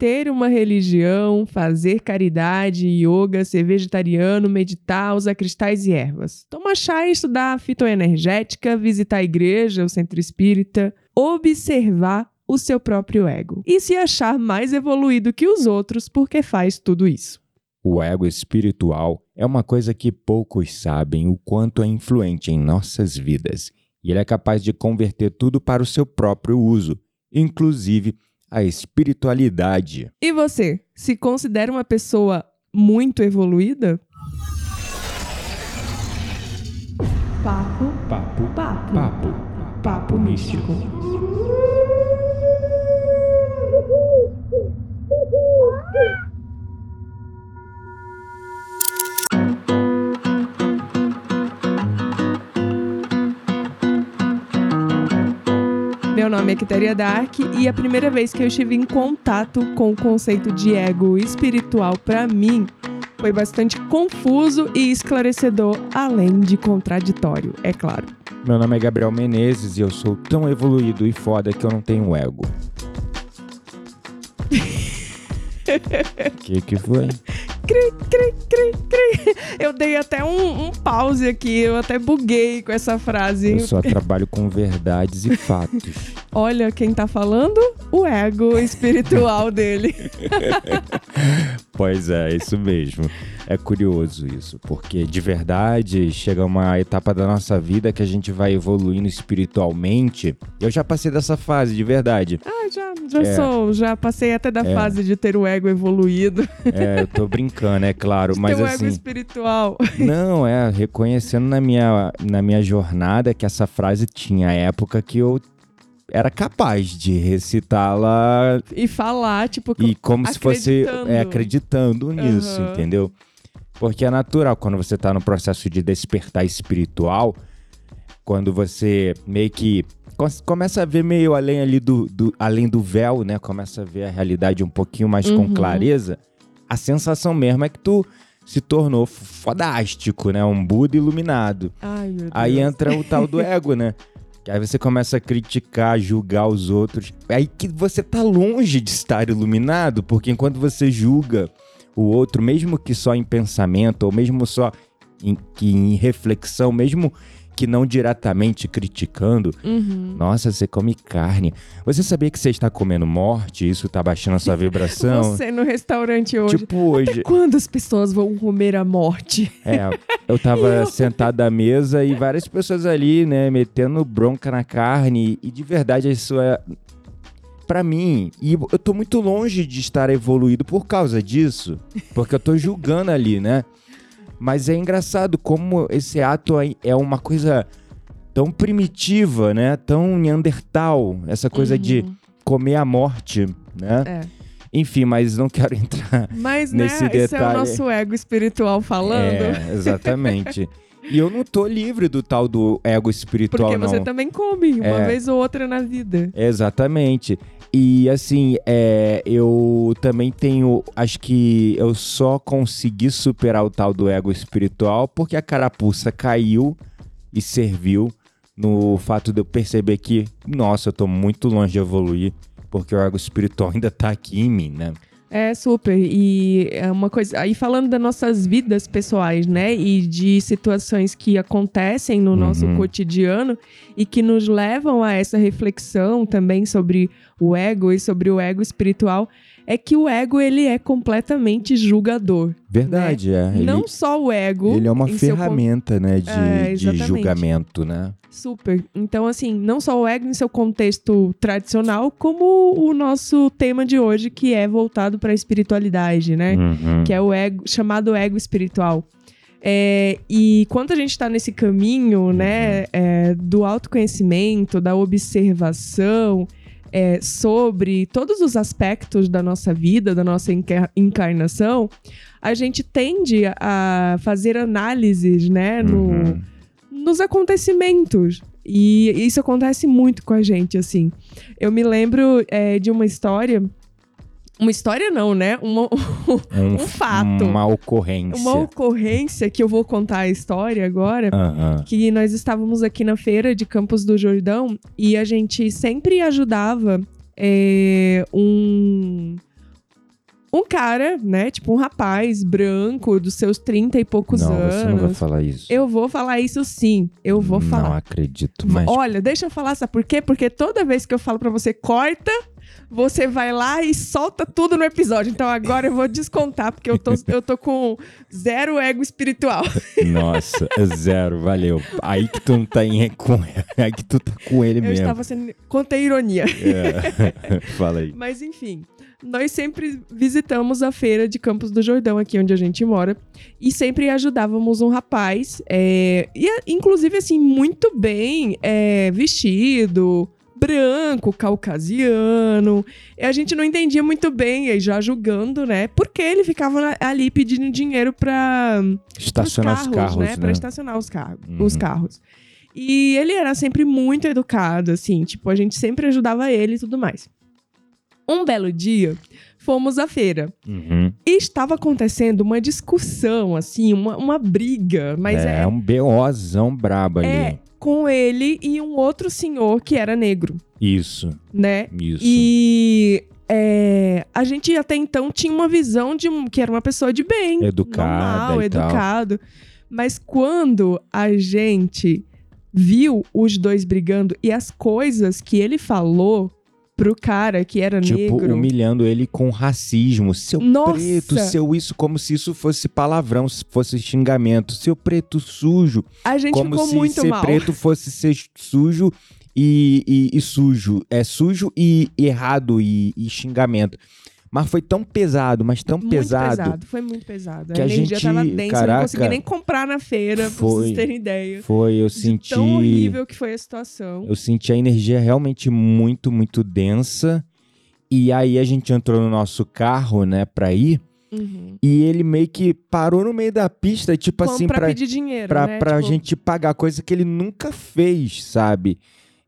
ter uma religião, fazer caridade, yoga, ser vegetariano, meditar, usar cristais e ervas. Tomar chá e estudar fitoenergética, visitar a igreja, o centro espírita, observar o seu próprio ego e se achar mais evoluído que os outros porque faz tudo isso. O ego espiritual é uma coisa que poucos sabem o quanto é influente em nossas vidas, e ele é capaz de converter tudo para o seu próprio uso, inclusive a espiritualidade. E você, se considera uma pessoa muito evoluída? Papo, Papo, papo, papo, papo místico. Meu nome é Quitéria Dark e a primeira vez que eu estive em contato com o conceito de ego espiritual para mim foi bastante confuso e esclarecedor, além de contraditório, é claro. Meu nome é Gabriel Menezes e eu sou tão evoluído e foda que eu não tenho ego. que que foi? Cri, cri, cri, cri. Eu dei até um, um pause aqui, eu até buguei com essa frase. Eu só trabalho com verdades e fatos. Olha quem tá falando, o ego espiritual dele. Pois é, isso mesmo. É curioso isso, porque de verdade chega uma etapa da nossa vida que a gente vai evoluindo espiritualmente. Eu já passei dessa fase, de verdade. Ah, já, já É. sou, já passei até da É. fase de ter o ego evoluído. É, eu tô brincando, é claro, mas ter o assim. ego espiritual. Não, é, reconhecendo na minha, na minha jornada que essa frase tinha época que eu era capaz de recitá-la E falar, tipo, e como se fosse acreditando. é, acreditando nisso, Aham. entendeu? Porque é natural quando você tá no processo de despertar espiritual, quando você meio que começa a ver meio além ali do, do- além do véu, né? Começa a ver a realidade um pouquinho mais com Uhum. clareza. A sensação mesmo é que tu se tornou fodástico, né? Um Buda iluminado. Ai, meu Deus. Aí entra o tal do ego, né? Que aí você começa a criticar, julgar os outros. Aí que você tá longe de estar iluminado, porque enquanto você julga o outro, mesmo que só em pensamento, ou mesmo só em, que em reflexão, mesmo que não diretamente criticando, Uhum. nossa, você come carne. Você sabia que você está comendo morte? Isso tá baixando a sua vibração? Você no restaurante hoje. Tipo hoje. Quando as pessoas vão comer a morte? É, eu tava sentado à mesa e várias pessoas ali, né, metendo bronca na carne. E de verdade, isso é. Pra mim, e eu tô muito longe de estar evoluído por causa disso. Porque eu tô julgando ali, né? Mas é engraçado como esse ato é uma coisa tão primitiva, né? Tão Neandertal. Essa coisa de Uhum. comer a morte, né? É. Enfim, mas não quero entrar Mas, né, Nesse esse é o detalhe- nosso ego espiritual falando. É, exatamente. e eu não tô livre do tal do ego espiritual, Porque não. você também come uma É. vez ou outra na vida. Exatamente. E assim, é, eu também tenho. Acho que eu só consegui superar o tal do ego espiritual porque a carapuça caiu e serviu no fato de eu perceber que, nossa, eu tô muito longe de evoluir, porque o ego espiritual ainda tá aqui em mim, né? É super. E é uma coisa. Aí falando das nossas vidas pessoais, né? E de situações que acontecem no nosso Uhum. cotidiano e que nos levam a essa reflexão também sobre o ego e sobre o ego espiritual, é que o ego ele é completamente julgador. Verdade, é. Ele, Não só o ego. ele é uma em seu ferramenta, né, de, É, de julgamento, né? Super. Então, assim, não só o ego em seu contexto tradicional, como o nosso tema de hoje, que é voltado para a espiritualidade, né? Uhum. Que é o ego, chamado ego espiritual. É, e quando a gente está nesse caminho, né, é, do autoconhecimento, da observação é, sobre todos os aspectos da nossa vida, da nossa enca- encarnação, a gente tende a fazer análises, né, no, Uhum. nos acontecimentos. E isso acontece muito com a gente, assim. Eu me lembro é, de uma história. Uma história não, né? Uma, Um, um fato. Uma ocorrência. uma ocorrência que eu vou contar a história agora. Aham. Que nós estávamos aqui na feira de Campos do Jordão e a gente sempre ajudava é, um, um cara, né? Tipo um rapaz branco, dos seus 30 e poucos não, anos. você não vai falar isso. Eu vou falar isso sim. Eu vou Não falar. acredito, mas... Olha, deixa eu falar, sabe por quê? Porque toda vez que eu falo pra você corta, você vai lá e solta tudo no episódio. Então agora eu vou descontar, porque eu tô, eu tô com zero ego espiritual. Nossa, é zero, valeu. Aí que tu não tá em, com, aí que tu tá com ele Eu mesmo. estava sendo. Contei ironia. É. Fala aí. Mas enfim, nós sempre visitamos a feira de Campos do Jordão, aqui onde a gente mora, e sempre ajudávamos um rapaz, é, e inclusive assim, muito bem é, vestido, branco, caucasiano. E a gente não entendia muito bem, e já julgando, né? Porque ele ficava ali pedindo dinheiro para Estacionar os carros, né? Pra estacionar os, carros, Uhum. os carros. E ele era sempre muito educado, assim, tipo, a gente sempre ajudava ele e tudo mais. Um belo dia, fomos à feira. Uhum. E estava acontecendo uma discussão, assim, uma, uma briga, mas é, é, um BOzão brabo ali. é com ele e um outro senhor que era negro, Isso, né? isso. E é, a gente até então tinha uma visão de que era uma pessoa de bem. Educada normal, e tal. educado. Mas quando a gente viu os dois brigando e as coisas que ele falou pro cara que era Tipo, negro. humilhando ele com racismo. Seu Nossa! preto, seu isso, como se isso fosse palavrão, se fosse xingamento. Seu preto sujo, A gente como ficou se muito ser mal. preto fosse ser sujo e, e- e sujo. É sujo e errado e, e xingamento. Mas foi tão pesado, mas tão Muito pesado. Foi muito pesado. que a a energia gente- tava densa, eu não caraca, consegui nem comprar na feira, pra foi. vocês terem ideia. Foi, eu senti. tão horrível que foi a situação. Eu senti a energia realmente muito, muito densa. E aí a gente entrou no nosso carro, né, pra ir. Uhum. E ele meio que parou no meio da pista, tipo Como assim, pra pra, pedir dinheiro, pra, né? pra Tipo, gente pagar, coisa que ele nunca fez, sabe?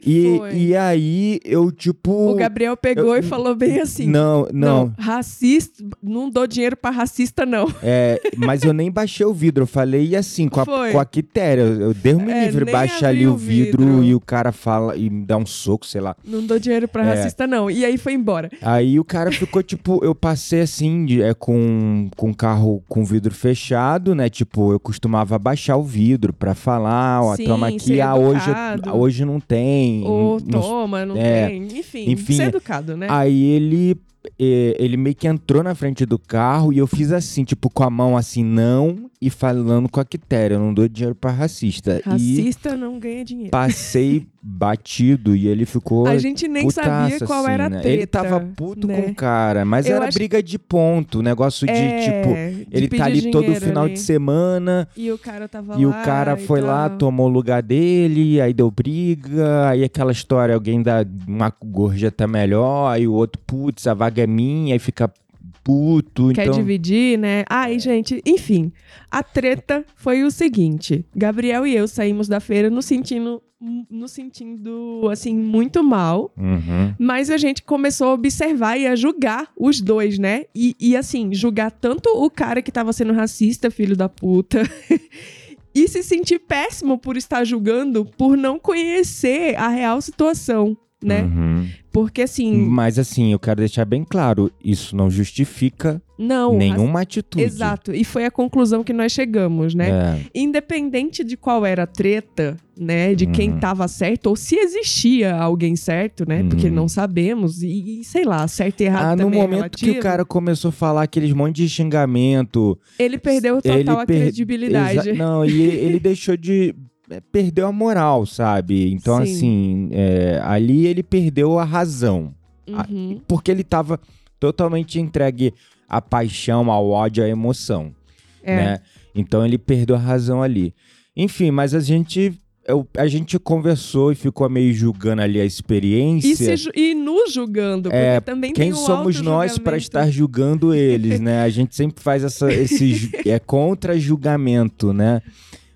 E, Foi. e aí eu, tipo. O Gabriel pegou eu- e falou bem assim. Não, não. racista, não dou dinheiro pra racista, não. É, mas eu nem baixei o vidro. Eu falei assim, com a, Foi. com a quitéria. Eu, eu Deus me É, livre, nem baixa ali o vidro, vidro. e o cara fala e me dá um soco, sei lá. Não dou dinheiro pra É. racista, não. E aí foi embora. Aí o cara ficou, tipo, eu passei assim, de- é, com, com carro com vidro fechado, né? Tipo, eu costumava baixar o vidro pra falar, ó, Sim, toma aqui, ah, hoje, hoje não tem. Ou não- toma, não é, tem. Enfim, enfim, ser educado, né? Aí ele, eh, ele meio que entrou na frente do carro e eu fiz assim, tipo, com a mão assim, não, e falando com a quitéria, eu não dou dinheiro pra racista. E Racista não ganha dinheiro. passei batido e ele ficou A gente nem sabia putaço, qual assim, era a né? treta. Ele tava puto né? com o cara, mas Eu era acho- briga de ponto, negócio de, tipo, É, de ele tá ali todo final ali. de semana E o cara tava e o lá cara e foi lá, tomou o lugar dele, aí deu briga, aí aquela história, alguém dá uma gorjeta melhor, aí o outro, putz, a vaga é minha, aí fica puto, Quer então... dividir, né? Ai, gente, enfim. A treta foi o seguinte: Gabriel e eu saímos da feira nos sentindo, nos sentindo assim, muito mal. Uhum. Mas a gente começou a observar e a julgar os dois, né? E, e, assim, julgar tanto o cara que tava sendo racista, filho da puta, e se sentir péssimo por estar julgando, por não conhecer a real situação, né? Uhum. Porque assim, Mas assim, eu quero deixar bem claro, isso não justifica não. nenhuma atitude. Exato. E foi a conclusão que nós chegamos, né? É. Independente de qual era a treta, né? De quem Uhum. tava certo, ou se existia alguém certo, né? Porque Uhum. não sabemos. E, e, sei lá, certo e errado Ah, no é momento que o cara começou a falar aqueles monte de xingamento, Ele perdeu total ele a per- credibilidade. Exa- Não, e ele, ele deixou de. É, Perdeu a moral, sabe? Então, Sim. assim, é, ali ele perdeu a razão. Uhum. Porque ele tava totalmente entregue à paixão, ao ódio, à emoção. É. né? Então ele perdeu a razão ali. Enfim, mas a gente. eu- a gente conversou e ficou meio julgando ali a experiência. E, se e nos julgando, porque É, também Quem tem o somos nós para estar julgando eles, né? A gente sempre faz essa, esse é contra-julgamento, né?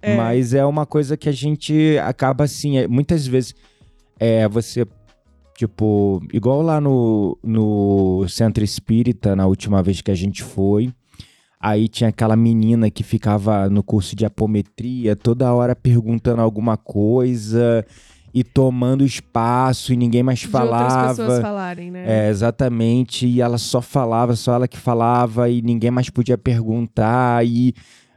É. Mas é uma coisa que a gente acaba assim, é, muitas vezes é você tipo, igual lá no, no Centro Espírita, na última vez que a gente foi, aí tinha aquela menina que ficava no curso de apometria toda hora perguntando alguma coisa e tomando espaço e ninguém mais De outras falava. pessoas falarem, né? É, exatamente. E ela só falava, só ela que falava, e ninguém mais podia perguntar. E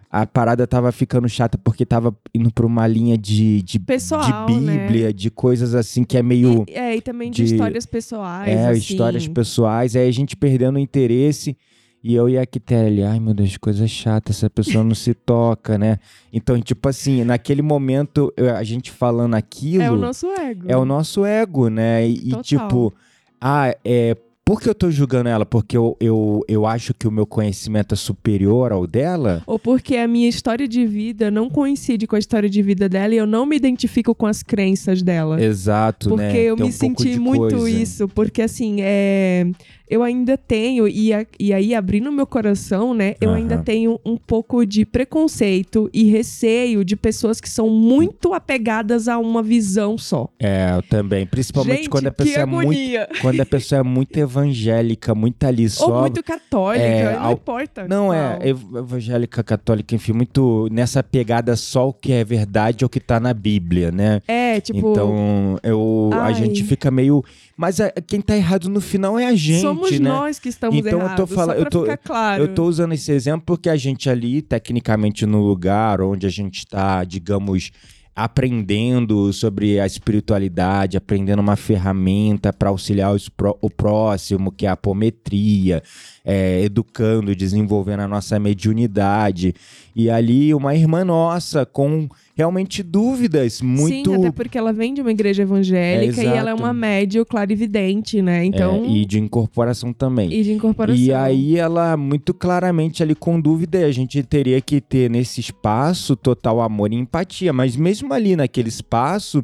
a parada tava ficando chata porque tava indo pra uma linha de, de, Pessoal, de Bíblia, de coisas assim que é meio. E, é, e também de, de- histórias pessoais. é, assim. histórias pessoais. Aí a gente perdendo o interesse. E eu e a Quitéria ai meu Deus, coisa chata, essa pessoa não se toca, né? Então, tipo assim, naquele momento, a gente falando aquilo. É o nosso ego. É o nosso ego, né? E, e, tipo, ah, é. Por que eu tô julgando ela? Porque eu, eu, eu acho que o meu conhecimento é superior ao dela? Ou porque a minha história de vida não coincide com a história de vida dela e eu não me identifico com as crenças dela. Exato, Porque né? eu Tem me um senti muito coisa. isso. Porque assim, é, eu ainda tenho, e, a- e aí abrindo meu coração, né? Eu ainda Aham. tenho um pouco de preconceito e receio de pessoas que são muito apegadas a uma visão só. É, eu também. Principalmente Gente, quando a pessoa é muito. Quando a pessoa é muito evangélica, muito ali Ou só. muito católica, é, não ao- importa. Não, é evangélica, católica, enfim, muito nessa pegada só o que é verdade ou o que tá na Bíblia, né? É, tipo, então, eu, a gente fica meio. Mas a- quem tá errado no final é a gente, somos né? nós que estamos Então, eu tô errados, fala- só eu tô- claro. Eu tô usando esse exemplo porque a gente ali, tecnicamente, no lugar onde a gente tá, digamos, aprendendo sobre a espiritualidade, aprendendo uma ferramenta para auxiliar o próximo, que é a apometria, é, educando, desenvolvendo a nossa mediunidade. E ali, uma irmã nossa com realmente dúvidas muito. Sim, até porque ela vem de uma igreja evangélica É, e ela é uma médio clarividente, né? Então, É, e de incorporação também. e de incorporação. E aí ela muito claramente ali com dúvida, e a gente teria que ter nesse espaço total amor e empatia, mas mesmo ali naquele espaço,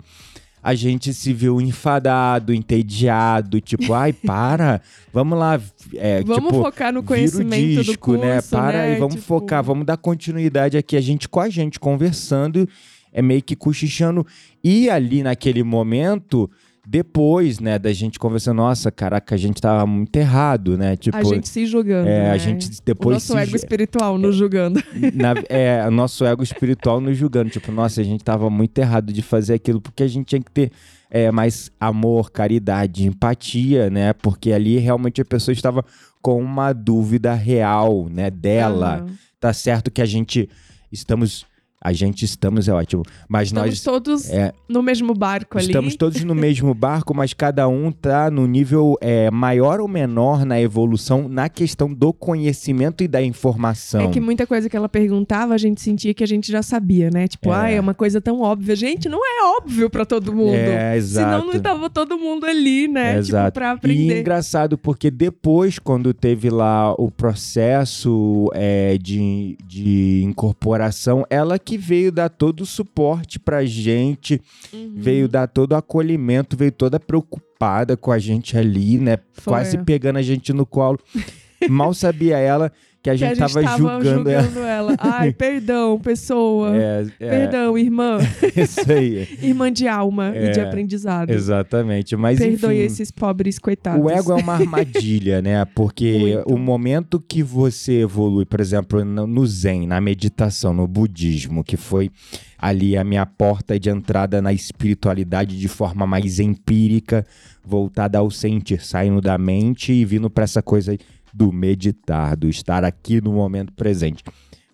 a gente se viu enfadado, entediado, tipo, ai, para, vamos lá, é, Vamos tipo, focar no vira o conhecimento do disco, curso, né? Para né? aí, vamos Tipo, focar, vamos dar continuidade aqui, a gente com a gente conversando, é meio que cochichando. E ali naquele momento, depois, né, da gente conversando, nossa, caraca, a gente tava muito errado, né? Tipo, A gente se julgando, é, né? a gente O depois nosso se ego ju- espiritual nos julgando. na- é, o nosso ego espiritual nos julgando. Tipo, nossa, a gente tava muito errado de fazer aquilo, porque a gente tinha que ter é, mais amor, caridade, empatia, né? Porque ali realmente a pessoa estava com uma dúvida real, né? Dela. Tá certo que a gente estamos. A gente estamos, é ótimo. Mas Estamos nós. todos É, no mesmo barco ali. Estamos todos no mesmo barco, mas cada um tá no nível é, maior ou menor na evolução na questão do conhecimento e da informação. É que muita coisa que ela perguntava, a gente sentia que a gente já sabia, né? Tipo, É. ah, é uma coisa tão óbvia. Gente, não é óbvio pra todo mundo. É, exato. Senão não estava todo mundo ali, né? Tipo, Exato. pra E aprender. engraçado, porque depois, quando teve lá o processo é, de, de incorporação, ela que veio dar todo o suporte pra gente, Uhum. veio dar todo o acolhimento, veio toda preocupada com a gente ali, né? Foi. Quase pegando a gente no colo. Mal sabia ela que a que gente, a gente tava, tava julgando, ela. ela. Ai, perdão, pessoa. É, é, Perdão, irmã. isso aí. Irmã de alma e de É, aprendizado. Exatamente. Mas Perdoe enfim, esses pobres coitados. O ego é uma armadilha, né? Porque Muito. o momento que você evolui, por exemplo, no no Zen, na meditação, no budismo, que foi ali a minha porta de entrada na espiritualidade de forma mais empírica, voltada ao sentir, saindo da mente e vindo para essa coisa do meditar, do estar aqui no momento presente.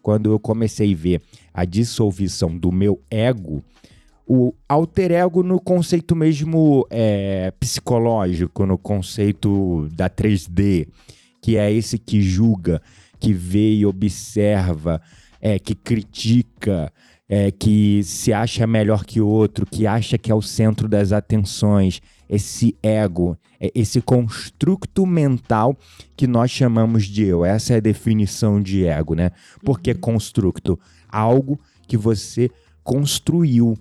Quando eu comecei a ver a dissolução do meu ego, o alter ego no conceito mesmo é, psicológico, no conceito da 3D, que é esse que julga, que vê e observa, é, que critica, é, que se acha melhor que o outro, que acha que é o centro das atenções, esse ego, é esse construto mental que nós chamamos de eu. Essa é a definição de ego, né? Por que construto? Algo que você construiu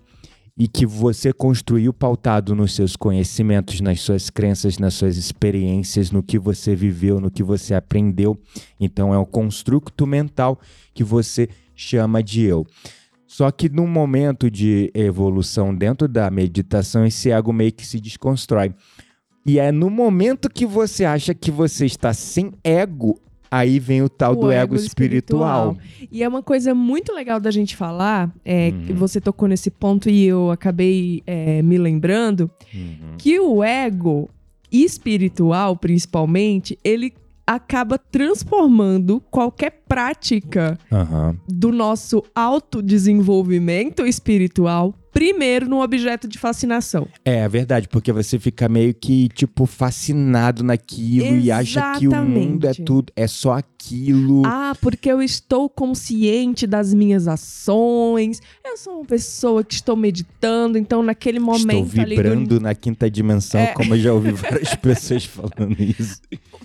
e que você construiu pautado nos seus conhecimentos, nas suas crenças, nas suas experiências, no que você viveu, no que você aprendeu. Então é um construto mental que você chama de eu. Só que num momento de evolução dentro da meditação, esse ego meio que se desconstrói. E é no momento que você acha que você está sem ego, aí vem o tal O do ego, ego espiritual. E é uma coisa muito legal da gente falar, é, Uhum. que você tocou nesse ponto e eu acabei é, me lembrando, Uhum. que o ego espiritual, principalmente, ele acaba transformando qualquer prática Aham. do nosso autodesenvolvimento espiritual primeiro num objeto de fascinação. É, é verdade, porque você fica meio que, tipo, fascinado naquilo e acha que o mundo é Exatamente. tudo, é só aquilo. Ah, porque eu estou consciente das minhas ações. Eu sou uma pessoa que estou meditando, então naquele Estou momento do vibrando na quinta dimensão, É. como eu já ouvi várias pessoas falando isso.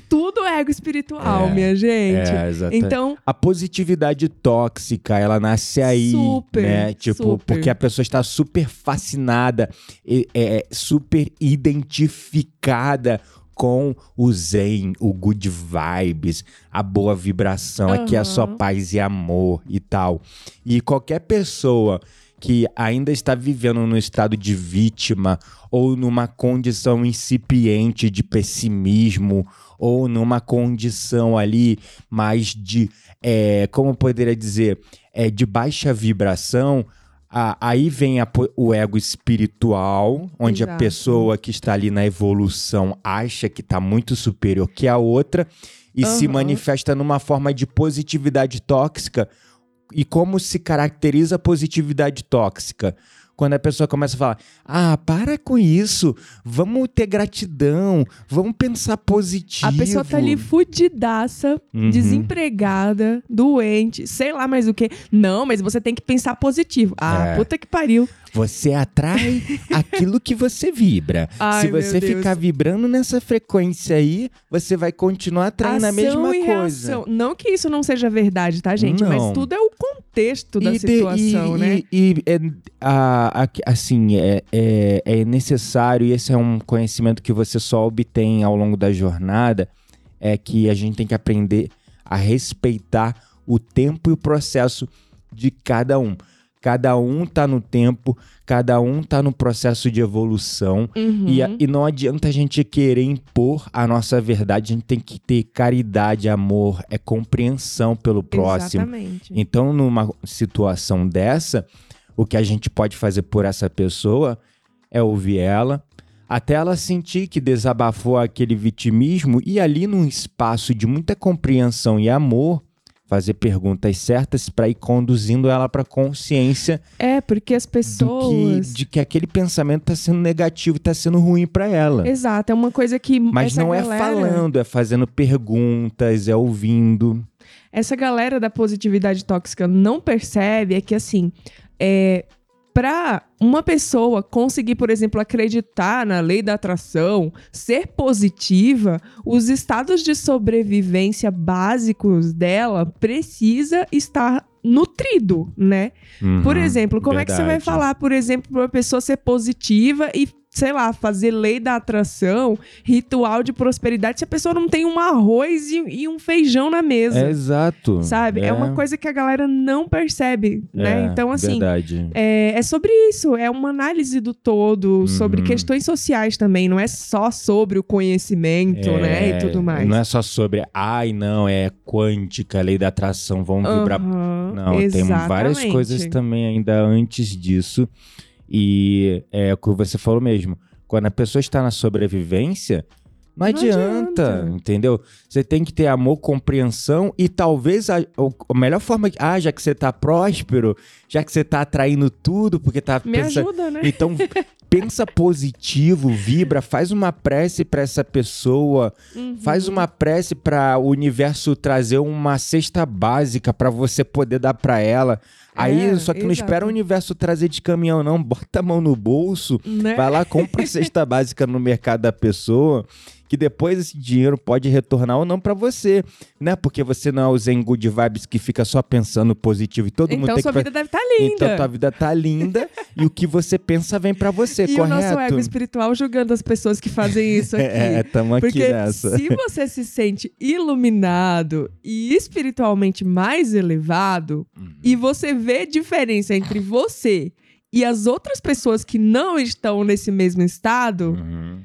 tudo é ego espiritual, É, minha gente. É, exatamente. então, A positividade tóxica, ela nasce aí, Super, né? Tipo, super. porque a pessoa está super fascinada, e- é, super identificada com o zen, o good vibes, a boa vibração, aqui é só paz e amor e tal. E qualquer pessoa que ainda está vivendo no estado de vítima ou numa condição incipiente de pessimismo ou numa condição ali mais de, é, como poderia dizer, é, de baixa vibração, a- aí vem a o ego espiritual, onde a Exato. pessoa que está ali na evolução acha que está muito superior que a outra e se Aham. manifesta numa forma de positividade tóxica. E como se caracteriza a positividade tóxica? Quando a pessoa começa a falar: Ah, para com isso, vamos ter gratidão, vamos pensar positivo. a pessoa tá ali fudidaça, Uhum. desempregada, doente, sei lá mais o que. Não, mas você tem que pensar positivo. Ah, É. puta que pariu. Você atrai aquilo que você vibra. Ai, Se você ficar vibrando nessa frequência aí, você vai continuar atraindo a Ação mesma e coisa. reação. Não que isso não seja verdade, tá, gente? Mas Não. tudo é o contexto da E de- situação, e- né? E, e, é, a- a- assim, é, é, é necessário, e esse é um conhecimento que você só obtém ao longo da jornada, é que a gente tem que aprender a respeitar o tempo e o processo de cada um. Cada um tá no tempo, cada um tá no processo de evolução. Uhum. E, e não adianta a gente querer impor a nossa verdade, a gente tem que ter caridade, amor, é compreensão pelo próximo. Exatamente. Então, numa situação dessa, o que a gente pode fazer por essa pessoa é ouvir ela, até ela sentir que desabafou aquele vitimismo e ali num espaço de muita compreensão e amor, fazer perguntas certas para ir conduzindo ela para consciência É, porque as do que, pessoas. de que aquele pensamento está sendo negativo, está sendo ruim para ela. Exato, é uma coisa que. Mas não é galera- falando, é fazendo perguntas, é ouvindo. essa galera da positividade tóxica não percebe é que assim, é para uma pessoa conseguir, por exemplo, acreditar na lei da atração, ser positiva, os estados de sobrevivência básicos dela precisa estar nutrido, né? Por Uhum, exemplo, como é que você vai verdade. falar, por exemplo, pra uma pessoa ser positiva e, sei lá, fazer lei da atração, ritual de prosperidade, se a pessoa não tem um arroz e, e um feijão na mesa? É exato. Sabe? É. uma coisa que a galera não percebe, né? É, Então, assim, Verdade. é, é sobre isso. É uma análise do todo, sobre Uhum. questões sociais também. Não é só sobre o conhecimento, né? E tudo mais. Não é só sobre, ai, não, é quântica, lei da atração, vamos vibrar. Aham, Não, tem várias exatamente. coisas também ainda antes disso. E é o que você falou mesmo. Quando a pessoa está na sobrevivência, não, Não adianta, adianta. entendeu? Você tem que ter amor, compreensão e talvez a, a melhor forma. Ah, já que você tá próspero, já que você tá atraindo tudo, porque tá Me ajuda, né? Então, pensa positivo, vibra, faz uma prece para essa pessoa, Uhum. faz uma prece para o universo trazer uma cesta básica para você poder dar para ela. Aí, É, só que não espera o universo trazer de caminhão não, bota a mão no bolso, Né? vai lá, compra a cesta básica no mercado da pessoa, que depois esse dinheiro pode retornar ou não para você, né? Porque você não é o Zen Good Vibes que fica só pensando positivo e todo mundo Então tem sua que vida deve estar linda. então tua vida tá linda e o que você pensa vem pra você, e correto? o nosso ego espiritual julgando as pessoas que fazem isso aqui. É, tamo aqui Porque nessa. se você se sente iluminado e espiritualmente mais elevado, Uhum. e você vê diferença entre você e as outras pessoas que não estão nesse mesmo estado, Uhum.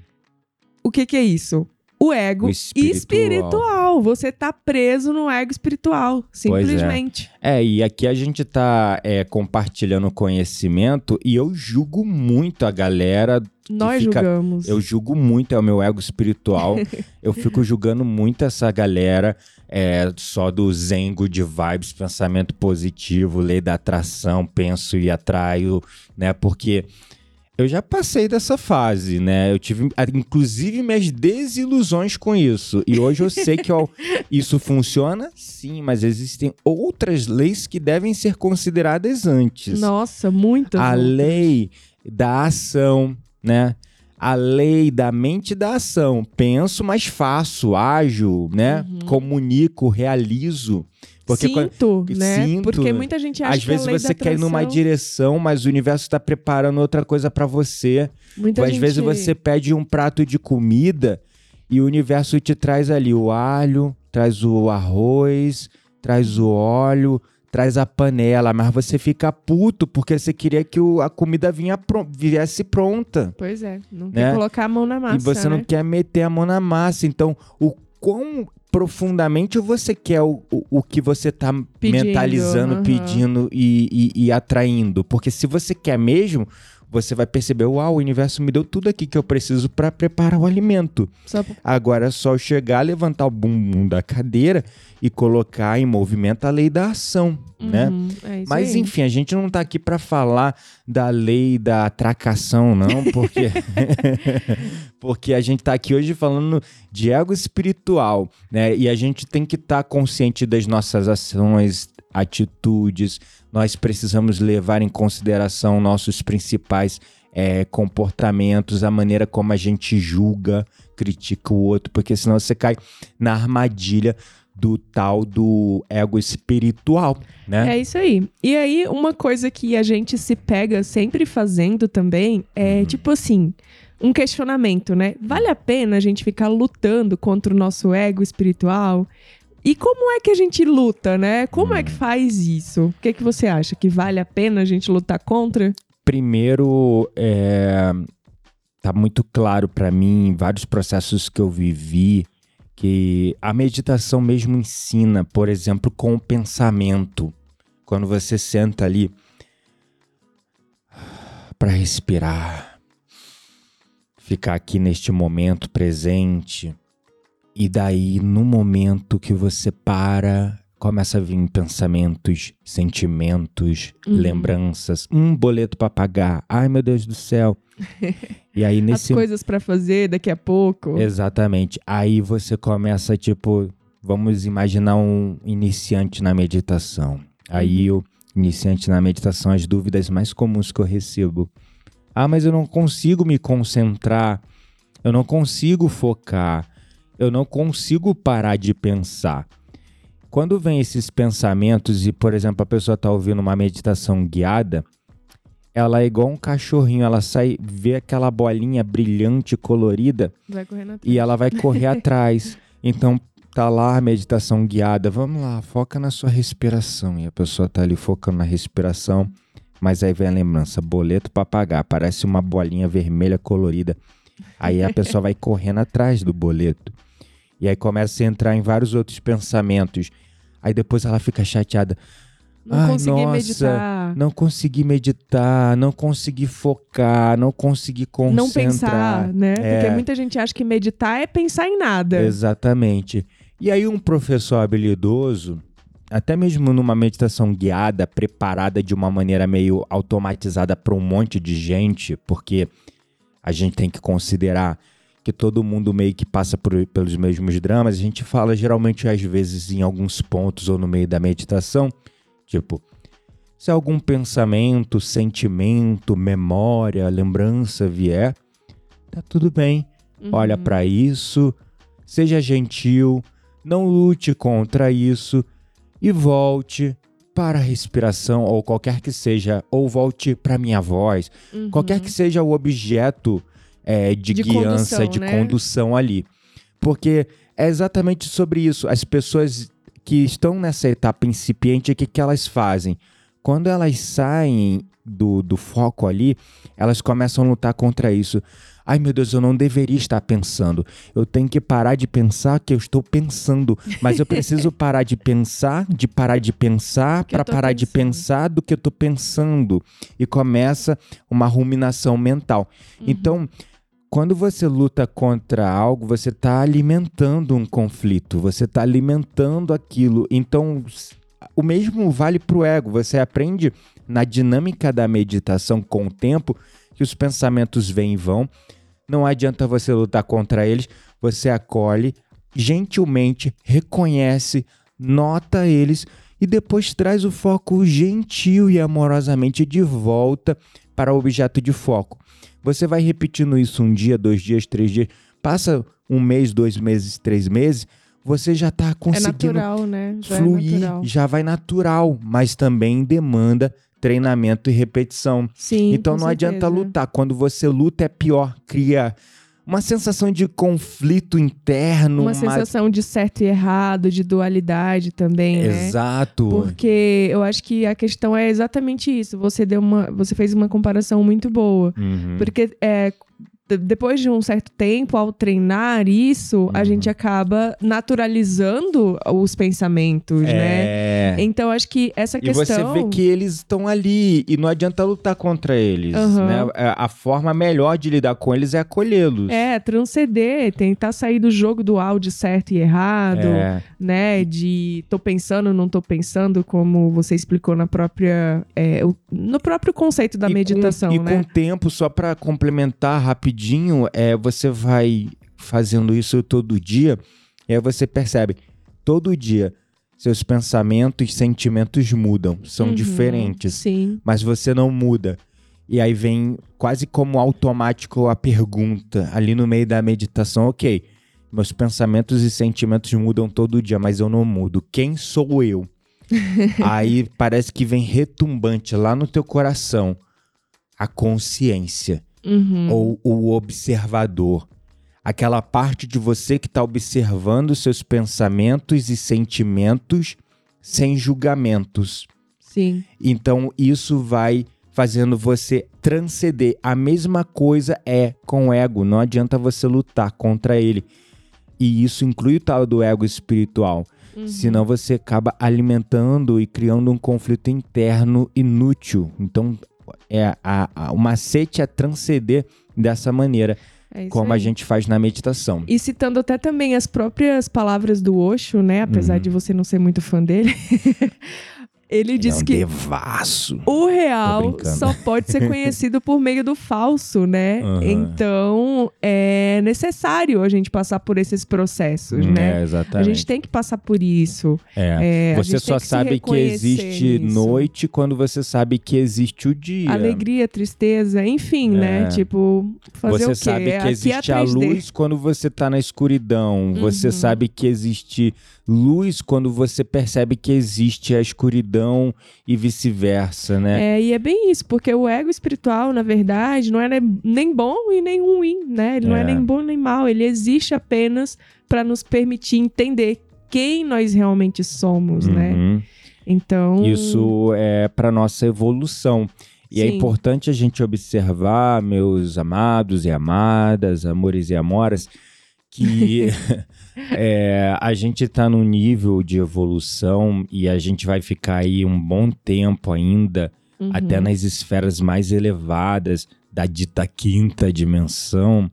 O que, que é isso? o ego O espiritual. espiritual. Você tá preso no ego espiritual, simplesmente. É, e aqui a gente tá é, compartilhando conhecimento e eu julgo muito a galera. Nós fica- julgamos. Eu julgo muito, é o meu ego espiritual. eu fico julgando muito essa galera é, só do zengo de vibes, pensamento positivo, lei da atração, penso e atraio, né? Porque eu já passei dessa fase, né? Eu tive, inclusive, minhas desilusões com isso. E hoje eu sei que ó, isso funciona, sim, mas existem outras leis que devem ser consideradas antes. Nossa, muitas. A lei da ação, né? A lei da mente da ação. Penso, mas faço, ajo, né? Uhum. Comunico, realizo. Porque quando- Sinto, né? Sinto. Porque muita gente acha às vezes que a lei você quer ir numa direção, mas o universo está preparando outra coisa para você. Muita Às gente... vezes você pede um prato de comida e o universo te traz ali o alho, traz o arroz, traz o óleo, traz a panela, mas você fica puto porque você queria que o- a comida vinha pro- viesse pronta. Pois é, não né? quer colocar a mão na massa, e você não né? quer meter a mão na massa. Então, o quão profundamente você quer o, o, o que você tá Pedindo, mentalizando, aham. pedindo e, e- e atraindo. Porque se você quer mesmo, você vai perceber, uau, o universo me deu tudo aqui que eu preciso para preparar o alimento. Agora é só eu chegar, levantar o bumbum da cadeira e colocar em movimento a lei da ação, né? Uhum, é isso Mas aí. enfim, a gente não tá aqui para falar da lei da atracação, não, porque porque a gente tá aqui hoje falando de ego espiritual, né? E a gente tem que estar consciente das nossas ações, atitudes. Nós precisamos levar em consideração nossos principais é, comportamentos, a maneira como a gente julga, critica o outro, porque senão você cai na armadilha do tal do ego espiritual, né? É isso aí. E aí, uma coisa que a gente se pega sempre fazendo também é, tipo assim, um questionamento, né? Vale a pena a gente ficar lutando contra o nosso ego espiritual? E como é que a gente luta, né? Como é que faz isso? O que, que você acha? Que vale a pena a gente lutar contra? Primeiro, é, tá muito claro para mim, em vários processos que eu vivi, que a meditação mesmo ensina, por exemplo, com o pensamento. Quando você senta ali para respirar, ficar aqui neste momento presente, e daí no momento que você para, começa a vir pensamentos, sentimentos, Uhum. lembranças, um boleto para pagar, ai meu Deus do céu. e aí As nesse coisas pra fazer daqui a pouco. Exatamente. Aí você começa, tipo, vamos imaginar um iniciante na meditação. Aí o iniciante na meditação, as dúvidas mais comuns que eu recebo. Ah, mas eu não consigo me concentrar, eu não consigo focar, eu não consigo parar de pensar. Quando vem esses pensamentos e, por exemplo, a pessoa está ouvindo uma meditação guiada, ela é igual um cachorrinho, ela sai, vê aquela bolinha brilhante, colorida, e ela vai correr atrás. Então tá lá a meditação guiada. Vamos lá, foca na sua respiração. E a pessoa tá ali focando na respiração, mas aí vem a lembrança, boleto para pagar, parece uma bolinha vermelha colorida. Aí a pessoa vai correndo atrás do boleto. E aí começa a entrar em vários outros pensamentos. Aí depois ela fica chateada. Não Ai, consegui nossa, meditar. Não consegui meditar, não consegui focar, não consegui concentrar. Não pensar, né? É. Porque muita gente acha que meditar é pensar em nada. Exatamente. E aí um professor habilidoso, até mesmo numa meditação guiada, preparada de uma maneira meio automatizada para um monte de gente, porque a gente tem que considerar que todo mundo meio que passa por- pelos mesmos dramas, a gente fala geralmente às vezes em alguns pontos ou no meio da meditação, tipo, se algum pensamento, sentimento, memória, lembrança vier, tá tudo bem. Olha Uhum. para isso, seja gentil, não lute contra isso e volte para a respiração ou qualquer que seja, ou volte para minha voz, Uhum. qualquer que seja o objeto é, de, De guiança, condução, de né? condução ali. Porque é exatamente sobre isso. As pessoas que estão nessa etapa incipiente, o que, que elas fazem? Quando elas saem do, do foco ali, elas começam a lutar contra isso. Ai meu Deus, eu não deveria estar pensando. Eu tenho que parar de pensar que eu estou pensando. Mas eu preciso parar de pensar, de parar de pensar, para parar pensando. de pensar do que eu estou pensando. E começa uma ruminação mental. Uhum. Então, quando você luta contra algo, você está alimentando um conflito, você está alimentando aquilo. Então, o mesmo vale para o ego. Você aprende na dinâmica da meditação com o tempo que os pensamentos vêm e vão não adianta você lutar contra eles, você acolhe, gentilmente reconhece, nota eles e depois traz o foco gentil e amorosamente de volta para o objeto de foco. Você vai repetindo isso um dia, dois dias, três dias, passa um mês, dois meses, três meses, você já está conseguindo é natural, né? já é fluir, é natural. já vai natural, mas também demanda treinamento e repetição. Sim, então não certeza. adianta lutar. Quando você luta é pior, cria uma sensação de conflito interno. Uma, uma... sensação de certo e errado, de dualidade também, né? Exato. Porque eu acho que a questão é exatamente isso. Você deu uma, você fez uma comparação muito boa. Uhum. Porque é, depois de um certo tempo, ao treinar isso, uhum. a gente acaba naturalizando os pensamentos, né? é... né? Então, acho que essa e questão... E você vê que eles estão ali e não adianta lutar contra eles, uhum. né? A forma melhor de lidar com eles é acolhê-los. É, transcender, tentar sair do jogo do áudio certo e errado, é. né? De tô pensando, não tô pensando, como você explicou na própria... É, no próprio conceito da e meditação, com, né? E com o tempo, só para complementar rapidinho, rapidinho, é, você vai fazendo isso todo dia, e aí você percebe, todo dia seus pensamentos e sentimentos mudam, são uhum, diferentes, sim. mas você não muda. E aí vem quase como automático a pergunta ali no meio da meditação, ok, meus pensamentos e sentimentos mudam todo dia, mas eu não mudo. Quem sou eu? aí parece que vem retumbante lá no teu coração a consciência uhum. ou o observador. Aquela parte de você que está observando seus pensamentos e sentimentos sem julgamentos. Sim. Então isso vai fazendo você transcender. A mesma coisa é com o ego. Não adianta você lutar contra ele. E isso inclui o tal do ego espiritual. Uhum. Senão você acaba alimentando e criando um conflito interno inútil. Então é a, a, o macete é transcender dessa maneira. É como aí. a gente faz na meditação. E citando até também as próprias palavras do Osho, né? Apesar uhum. de você não ser muito fã dele. Ele diz é um que devasso. o real só pode ser conhecido por meio do falso, né? Uhum. Então é necessário a gente passar por esses processos, hum, né? É, exatamente. A gente tem que passar por isso. É. é você só que sabe que existe nisso. noite quando você sabe que existe o dia. Alegria, tristeza, enfim, né? É. Tipo, fazer você o quê? sabe que é existe a luz quando você tá na escuridão. Uhum. Você sabe que existe luz quando você percebe que existe a escuridão e vice-versa, né? É, e é bem isso, porque o ego espiritual, na verdade, não é nem bom e nem ruim, né? Ele não é, é nem bom nem mal, ele existe apenas para nos permitir entender quem nós realmente somos, né? uhum. né? Então, isso é para nossa evolução. E é Sim. é importante a gente observar, meus amados e amadas, amores e amoras, que é, a gente está num nível de evolução e a gente vai ficar aí um bom tempo ainda, uhum. até nas esferas mais elevadas da dita quinta dimensão,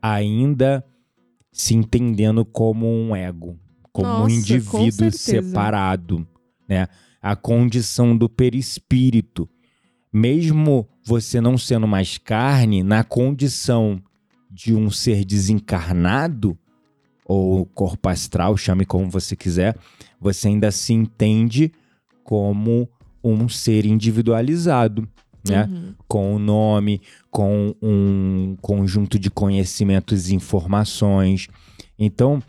ainda se entendendo como um ego, como Nossa, um indivíduo separado, né? A condição do perispírito. Mesmo você não sendo mais carne, na condição de um ser desencarnado, ou corpo astral, chame como você quiser, você ainda se entende como um ser individualizado, né? Uhum. Com um nome, com um conjunto de conhecimentos e informações. Então,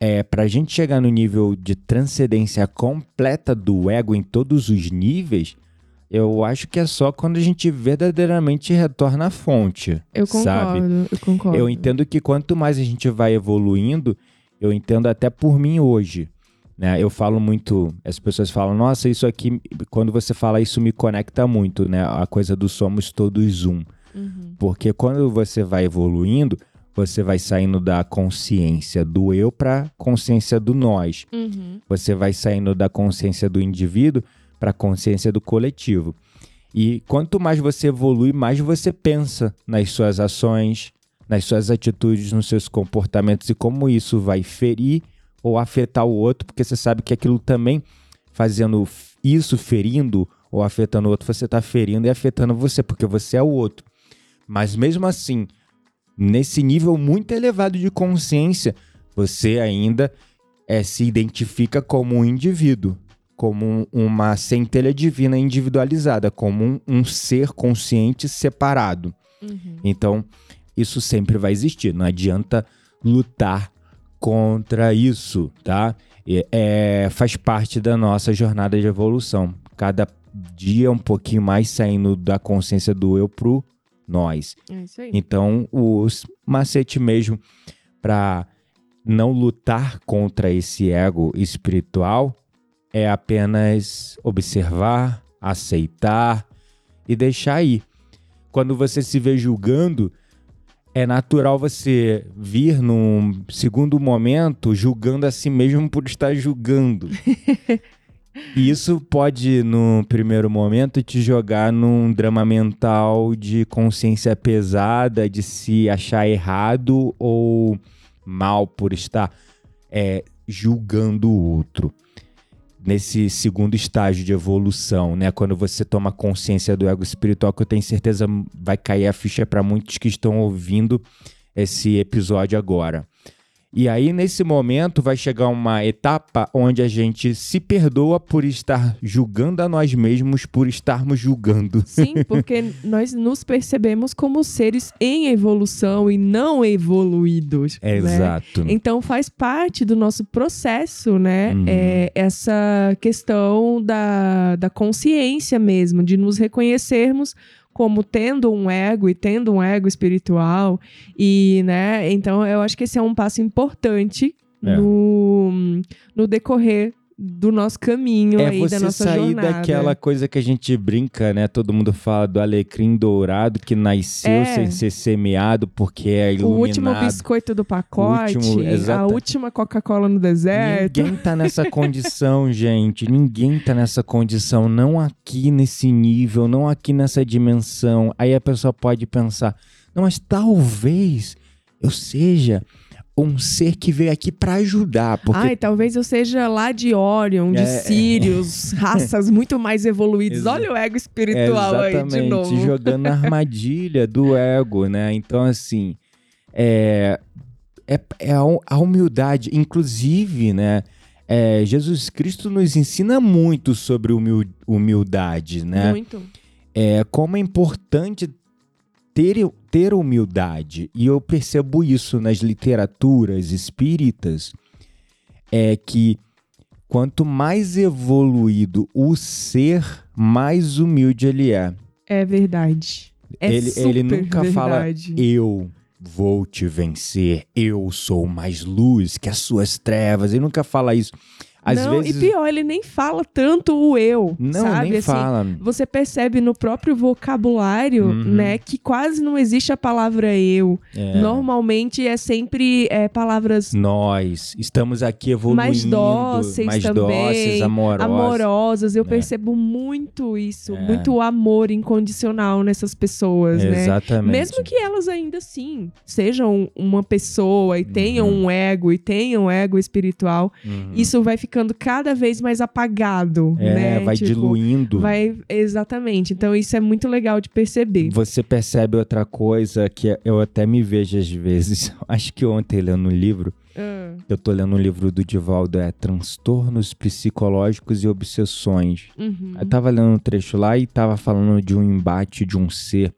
é, para a gente chegar no nível de transcendência completa do ego em todos os níveis, eu acho que é só quando a gente verdadeiramente retorna à fonte. Eu concordo, sabe? eu concordo. Eu entendo que quanto mais a gente vai evoluindo, eu entendo até por mim hoje. Né? Eu falo muito, as pessoas falam, nossa, isso aqui, quando você fala isso me conecta muito, né? A coisa do somos todos um. Uhum. Porque quando você vai evoluindo, você vai saindo da consciência do eu para consciência do nós. Uhum. Você vai saindo da consciência do indivíduo para consciência do coletivo. E quanto mais você evolui, mais você pensa nas suas ações, nas suas atitudes, nos seus comportamentos e como isso vai ferir ou afetar o outro, porque você sabe que aquilo também fazendo isso, ferindo ou afetando o outro, você está ferindo e afetando você, porque você é o outro. Mas mesmo assim, nesse nível muito elevado de consciência, você ainda é, se identifica como um indivíduo, como um, uma centelha divina individualizada, como um, um ser consciente separado. Uhum. Então, isso sempre vai existir. Não adianta lutar contra isso, tá? E, É, faz parte da nossa jornada de evolução. Cada dia um pouquinho mais saindo da consciência do eu pro nós. É isso aí. Então, os macete mesmo para não lutar contra esse ego espiritual é apenas observar, aceitar e deixar ir. Quando você se vê julgando, é natural você vir num segundo momento julgando a si mesmo por estar julgando. E isso pode, no primeiro momento, te jogar num drama mental de consciência pesada, de se achar errado ou mal por estar é, julgando o outro. Nesse segundo estágio de evolução, né? Quando você toma consciência do ego espiritual, que eu tenho certeza vai cair a ficha para muitos que estão ouvindo esse episódio agora. E aí, nesse momento, vai chegar uma etapa onde a gente se perdoa por estar julgando a nós mesmos, por estarmos julgando. Sim, porque nós nos percebemos como seres em evolução e não evoluídos. É né? exato. Então faz parte do nosso processo, né? Uhum. É, essa questão da, da consciência mesmo, de nos reconhecermos como tendo um ego e tendo um ego espiritual. E, né? Então eu acho que esse é um passo importante É. no, no decorrer do nosso caminho É aí, você da nossa sair jornada. daquela coisa que a gente brinca, né? Todo mundo fala do alecrim dourado que nasceu É. sem ser semeado porque é O iluminado. último biscoito do pacote, último- a última Coca-Cola no deserto. Ninguém tá nessa condição, gente. Ninguém tá nessa condição. Não aqui nesse nível, não aqui nessa dimensão. Aí a pessoa pode pensar: não, mas talvez eu seja um ser que veio aqui pra ajudar. Porque Ai, talvez eu seja lá de Orion, de É, é. Sirius, raças muito mais evoluídas. Exa- Olha o ego espiritual aí de novo. jogando na armadilha do ego, né? Então, assim, é, é, é a, hu- a humildade, inclusive, né? é, Jesus Cristo nos ensina muito sobre humil- humildade, né? Muito. É, como é importante ter, ter humildade. E eu percebo isso nas literaturas espíritas, é que quanto mais evoluído o ser, mais humilde ele é. É verdade. É ele, ele nunca fala verdade. eu vou te vencer, eu sou mais luz que as suas trevas. Ele nunca fala isso. Às não, vezes e pior, ele nem fala tanto o eu, não sabe? nem Assim, fala. Você percebe no próprio vocabulário, Uhum. né, que quase não existe a palavra eu. É, Normalmente é sempre é, palavras Nós estamos aqui evoluindo, mais dóceis mais também, dóceis, amorosos. amorosas. Eu É. percebo muito isso, É. muito amor incondicional nessas pessoas, né? Exatamente. Mesmo que elas ainda assim sejam uma pessoa e tenham Uhum. um ego e tenham um ego espiritual, Uhum. isso vai ficando cada vez mais apagado, é, né? vai Tipo, diluindo. Vai, exatamente. Então isso é muito legal de perceber. Você percebe outra coisa que eu até me vejo às vezes. Acho que ontem lendo um livro, Ah, eu tô lendo um livro do Divaldo, é Transtornos Psicológicos e Obsessões. uhum. Eu tava lendo um trecho lá e tava falando de um embate de um ser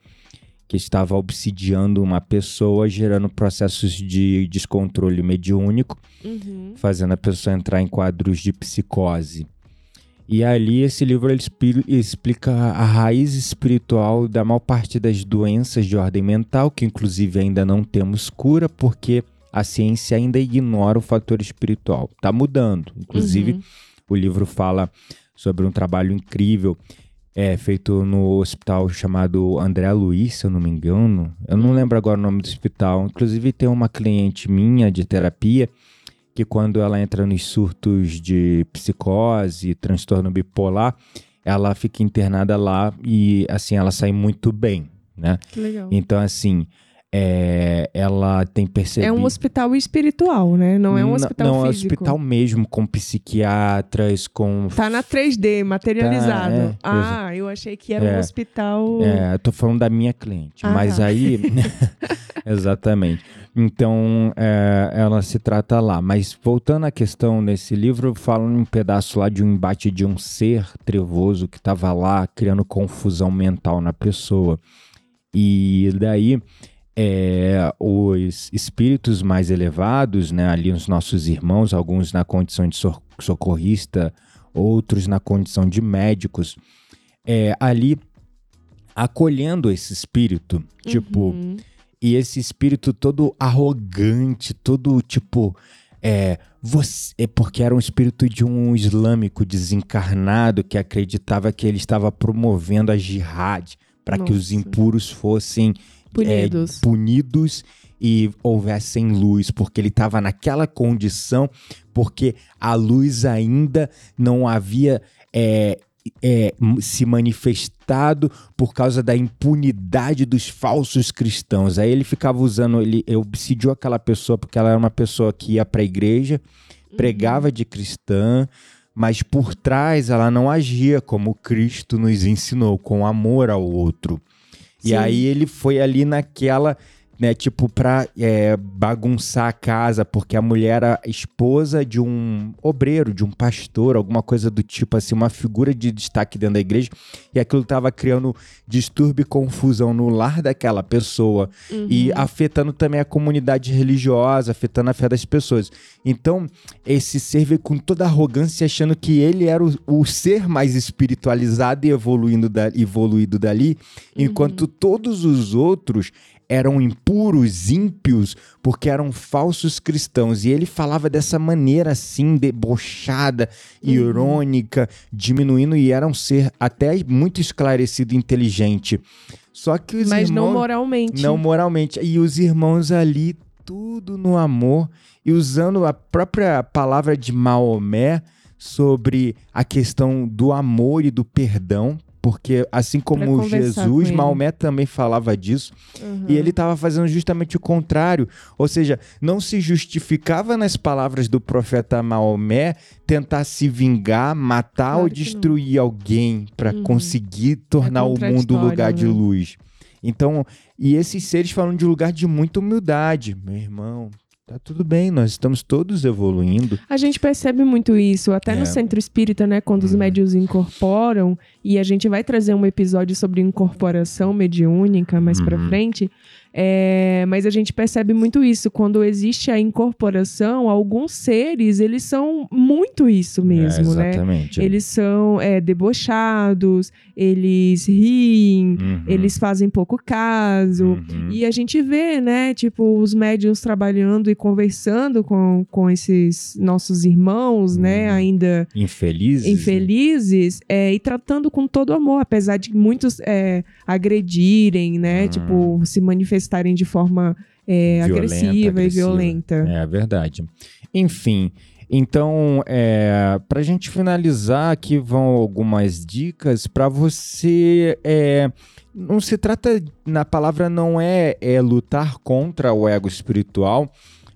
que estava obsidiando uma pessoa, gerando processos de descontrole mediúnico, Uhum. fazendo a pessoa entrar em quadros de psicose. E ali esse livro explica a raiz espiritual da maior parte das doenças de ordem mental, que inclusive ainda não temos cura, porque a ciência ainda ignora o fator espiritual. Tá mudando. Inclusive, Uhum. o livro fala sobre um trabalho incrível É, feito no hospital chamado André Luiz, se eu não me engano. Eu não lembro agora o nome do hospital. Inclusive, tem uma cliente minha de terapia que, quando ela entra nos surtos de psicose, transtorno bipolar, ela fica internada lá e, assim, ela sai muito bem, né? Que legal. Então, assim, é, ela tem percebido. É um hospital espiritual, né? Não é um hospital Não, é um físico. hospital mesmo, com psiquiatras, com. Tá na 3D, materializado. Tá, é, ah, eu achei que era um É. hospital. É, eu tô falando da minha cliente, Ah, mas tá. aí. Exatamente. Então, é, ela se trata lá. Mas voltando à questão desse livro, fala um pedaço lá de um embate de um ser trevoso que estava lá criando confusão mental na pessoa. E daí. É, os espíritos mais elevados, né, ali os nossos irmãos, alguns na condição de socorrista, outros na condição de médicos, é, ali acolhendo esse espírito, tipo, Uhum. e esse espírito todo arrogante, todo tipo. É, você, é porque era um espírito de um islâmico desencarnado que acreditava que ele estava promovendo a jihad para que os impuros fossem Punidos. é, punidos e houvessem luz, porque ele estava naquela condição, porque a luz ainda não havia é, é, se manifestado por causa da impunidade dos falsos cristãos. Aí ele ficava usando, ele obsidiou aquela pessoa porque ela era uma pessoa que ia para a igreja, pregava de cristã, mas por trás ela não agia como Cristo nos ensinou, com amor ao outro. E Sim. aí ele foi ali naquela, né, tipo, pra é, bagunçar a casa, porque a mulher era esposa de um obreiro, de um pastor, alguma coisa do tipo, assim, uma figura de destaque dentro da igreja, e aquilo tava criando distúrbio e confusão no lar daquela pessoa, e afetando também a comunidade religiosa, afetando a fé das pessoas. Então, esse ser veio com toda a arrogância, achando que ele era o, o ser mais espiritualizado e evoluindo da, evoluído dali, enquanto todos os outros eram impuros, ímpios, porque eram falsos cristãos. E ele falava dessa maneira assim, debochada, irônica, diminuindo, e era um ser até muito esclarecido e inteligente. Só que os Mas não irmãos... moralmente. Não moralmente. E os irmãos ali, tudo no amor, e usando a própria palavra de Maomé sobre a questão do amor e do perdão. Porque assim como Jesus. Maomé também falava disso. Uhum. E ele estava fazendo justamente o contrário. Ou seja, não se justificava nas palavras do profeta Maomé tentar se vingar, matar Claro ou destruir alguém para Uhum. conseguir tornar o mundo lugar de né? luz. Então, e esses seres falam de lugar de muita humildade. Meu irmão, tá tudo bem, nós estamos todos evoluindo. A gente percebe muito isso, até É. no centro espírita, né? Quando os Uhum. médios incorporam, e a gente vai trazer um episódio sobre incorporação mediúnica mais pra Uhum. frente. É, mas a gente percebe muito isso. Quando existe a incorporação, alguns seres, eles são muito isso mesmo, é, né? exatamente. Eles são é, debochados, eles riem, Uhum. eles fazem pouco caso. Uhum. E a gente vê, né, tipo, os médiums trabalhando e conversando com, com esses nossos irmãos, né, Uhum. ainda Infelizes. infelizes, é, e tratando com todo amor, apesar de muitos é, agredirem, né, Uhum. tipo, se manifestarem de forma é, Violenta, agressiva, e agressiva. violenta. É verdade. Enfim, então, é, para a gente finalizar, aqui vão algumas dicas para você. é, não se trata, na palavra não é, é lutar contra o ego espiritual,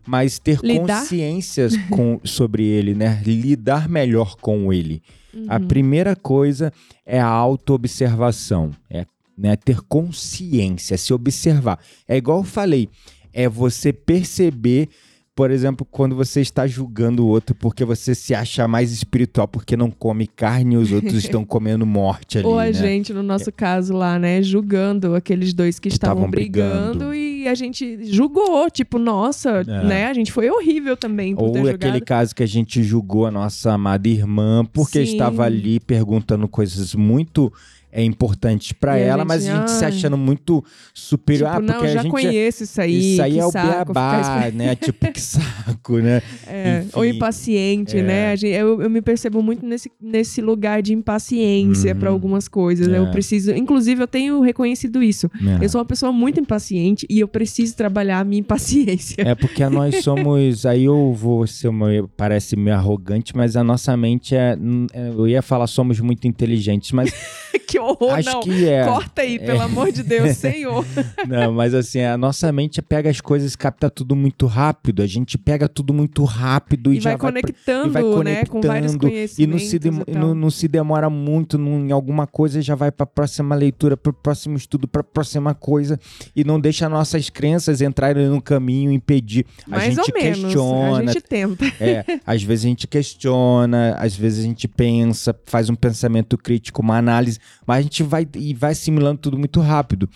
mas ter Lidar? consciências com, sobre ele, né? Lidar melhor com ele. A Uhum. primeira coisa é a auto-observação, é né, ter consciência, se observar. É igual eu falei, é você perceber, por exemplo, quando você está julgando o outro porque você se acha mais espiritual porque não come carne e os outros estão comendo morte ali, Ou a né? gente, no nosso caso lá, né, julgando aqueles dois que estavam brigando. brigando, e a gente julgou, tipo, nossa, É. né, a gente foi horrível também Ou aquele caso que a gente julgou a nossa amada irmã porque Sim. estava ali perguntando coisas muito é importante pra E a ela, gente, mas a gente se ai. achando muito superior. tipo, ah, porque não, a já gente conheço isso aí. Isso aí é o saco, beabá, né? Tipo, que saco, né? É, ou impaciente, é. né? A gente- eu, eu me percebo muito nesse, nesse lugar de impaciência Uhum. pra algumas coisas. Eu É. preciso. Inclusive, eu tenho reconhecido isso. É. Eu sou uma pessoa muito impaciente e eu preciso trabalhar a minha impaciência. É porque nós somos. Aí eu vou ser uma. Parece meio arrogante, mas a nossa mente é. é, Eu ia falar somos muito inteligentes, mas que horror, acho não. que é. Corta aí, pelo amor de Deus, Senhor. Não, mas assim, a nossa mente pega as coisas e capta tudo muito rápido. A gente pega tudo muito rápido e, E já vai conectando, e vai né? Com vários conectando, conhecimentos. E não se, e e tal. não, não se demora muito em alguma coisa, já vai para a próxima leitura, para o próximo estudo, para a próxima coisa. E não deixa nossas crenças entrarem no caminho e impedir. A Mais gente ou menos. questiona. A gente tenta. É, às vezes a gente questiona, às vezes a gente pensa, faz um pensamento crítico, uma análise, mas a gente vai e vai assimilando tudo muito rápido.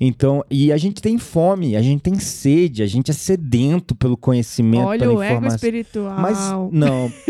Então, e a gente tem fome, a gente tem sede, a gente é sedento pelo conhecimento, Olha pela o ego espiritual. Mas não.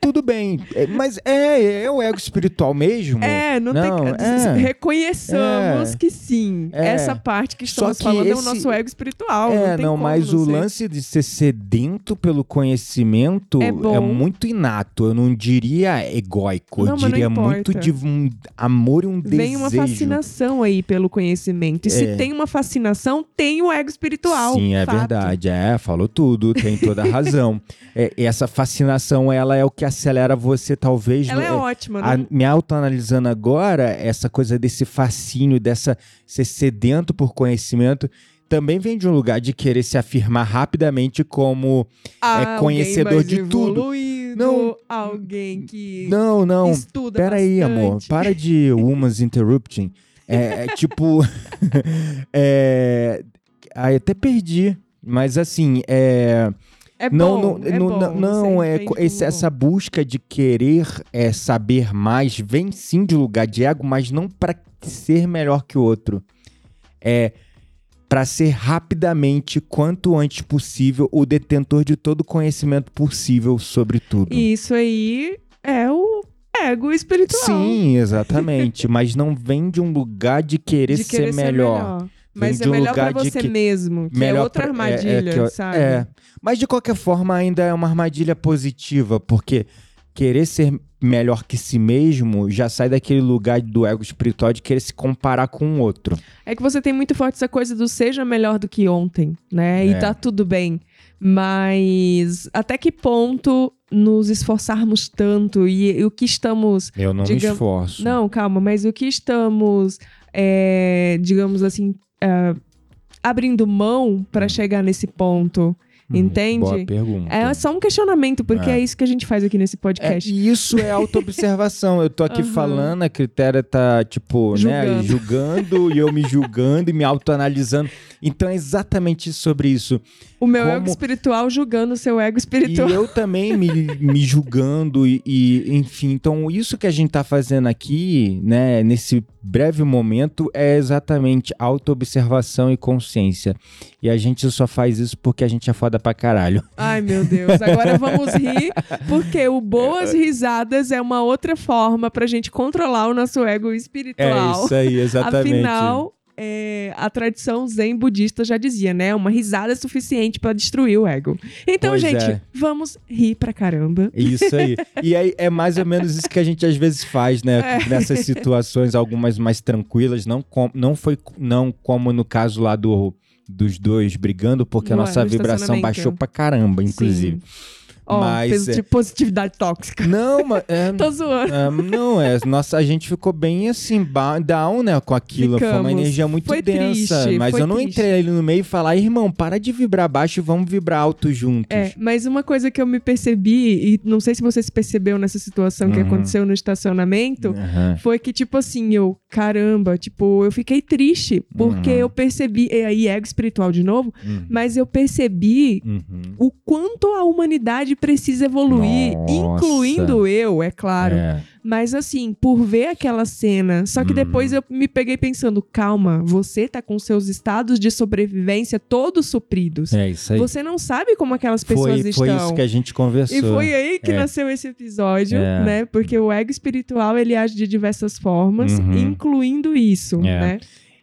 Tudo bem. É, mas é, é o ego espiritual mesmo? É, não, Não, tem. é. Reconheçamos É. que sim. É. Essa parte que estamos que falando é o esse- nosso ego espiritual. É, não, não, mas o ser. lance de ser sedento pelo conhecimento É bom. muito inato. Eu não diria egóico, Não, eu diria muito de um amor e um desejo. Vem uma fascinação aí pelo conhecimento. E se É. tem uma fascinação, tem o ego espiritual. Sim, é Fato. verdade. É, falou tudo, tem toda a razão. É, essa fascinação, ela é o que acelera você, talvez. Ela no- é ótima, A- não? me autoanalisando agora, essa coisa desse fascínio, dessa ser sedento por conhecimento, também vem de um lugar de querer se afirmar rapidamente como Alguém conhecedor de tudo. Não. Alguém que não, não. estuda Peraí, amor, bastante. para de woman's interrupting. É, é tipo, é, ai, até perdi. Mas assim, é, É não, bom, não, é não, bom, não, não, é esse- essa busca de querer é, saber mais vem sim de um lugar de ego, mas não para ser melhor que o outro. É para ser rapidamente, quanto antes possível, o detentor de todo o conhecimento possível sobre tudo. E isso aí é o ego espiritual. Sim, exatamente. mas não vem de um lugar de querer, de querer ser melhor. Mas Vem é um melhor pra você que- mesmo, que é melhor outra pra- é- é armadilha, que sabe? É. Mas de qualquer forma, ainda é uma armadilha positiva, porque querer ser melhor que si mesmo já sai daquele lugar do ego espiritual de querer se comparar com o outro. É que você tem muito forte essa coisa do seja melhor do que ontem, né? É. E tá tudo bem. Mas até que ponto nos esforçarmos tanto e, e o que estamos. Eu não Digam- me esforço. Não, calma, mas o que estamos, é, digamos assim, é, abrindo mão pra Hum. chegar nesse ponto? Hum, entende? Boa pergunta. É só um questionamento, porque É. é, isso que a gente faz aqui nesse É, podcast. e isso é autoobservação. Eu tô aqui Aham. falando, a critéria tá, tipo, né, Julgando. julgando e eu me julgando e me autoanalisando. Então é exatamente sobre isso. o meu como- ego espiritual julgando o seu ego espiritual. E eu também me, me julgando e, e, enfim, então isso que a gente tá fazendo aqui, né, nesse breve momento é exatamente autoobservação e consciência. E a gente só faz isso porque a gente é foda pra caralho. Ai, meu Deus. Agora vamos rir, porque o boas risadas é uma outra forma pra gente controlar o nosso ego espiritual. É isso aí, exatamente. Afinal, é, a tradição zen budista já dizia, né? Uma risada é suficiente pra destruir o ego. Então, Pois gente, é. vamos rir pra caramba. Isso aí. E aí é mais ou menos isso que a gente às vezes faz, né? É. Nessas situações, algumas mais tranquilas, não, com, não foi não como no caso lá do, dos dois brigando, porque a No- nossa no vibração baixou pra caramba, inclusive. Sim. Ó, Mas, peso é- de positividade tóxica. Não, mas. É, Tô zoando. é, não, é. Nossa, a gente ficou bem assim, down, né, com aquilo. Foi uma Ficamos. energia muito Foi densa. triste, mas eu não triste. entrei ali no meio e falar, irmão, para de vibrar baixo e vamos vibrar alto juntos. É, mas uma coisa que eu me percebi, e não sei se você se percebeu nessa situação que Uhum. aconteceu no estacionamento, Aham. foi que, tipo assim, eu, caramba, tipo, eu fiquei triste, porque Uhum. eu percebi, e aí ego espiritual de novo, Uhum. mas eu percebi Uhum. o quanto a humanidade precisa evoluir, Nossa. incluindo eu, é claro. É. Mas assim, por ver aquela cena, só que Uhum. depois eu me peguei pensando, calma, você tá com seus estados de sobrevivência todos supridos. É isso aí. Você não sabe como aquelas pessoas Foi, estão. foi isso que a gente conversou. E foi aí que É. nasceu esse episódio, É. né? Porque o ego espiritual, ele age de diversas formas, Uhum. incluindo isso, É. né?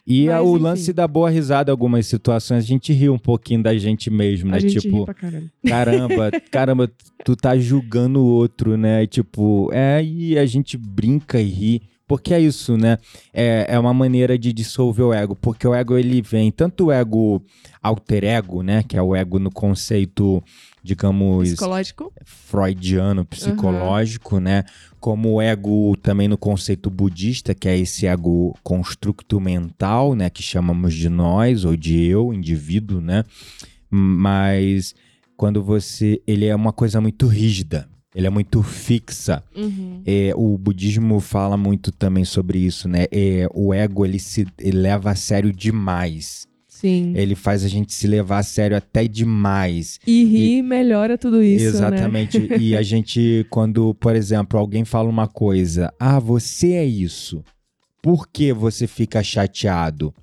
E Mas, o enfim. lance da boa risada, algumas situações, a gente ri um pouquinho da gente mesmo, né? A gente tipo, ri pra caramba. caramba, caramba, tu tá julgando o outro, né? E, tipo, é, e a gente brinca e ri. Porque é isso, né? É, é uma maneira de dissolver o ego. Porque o ego, ele vem, tanto o ego alter ego, né? Que é o ego no conceito, digamos, Psicológico? freudiano, psicológico, né? Como o ego também no conceito budista, que é esse ego constructo mental, né? Que chamamos de nós ou de eu, indivíduo, né? Mas quando você. Ele é uma coisa muito rígida, ele é muito fixa. Uhum. É, o budismo fala muito também sobre isso, né? É, o ego ele se ele leva a sério demais. Sim. Ele faz a gente se levar a sério até demais. E rir melhora tudo isso, né? Exatamente. E a gente, quando, por exemplo, alguém fala uma coisa, ah, você é isso. Por que você fica chateado?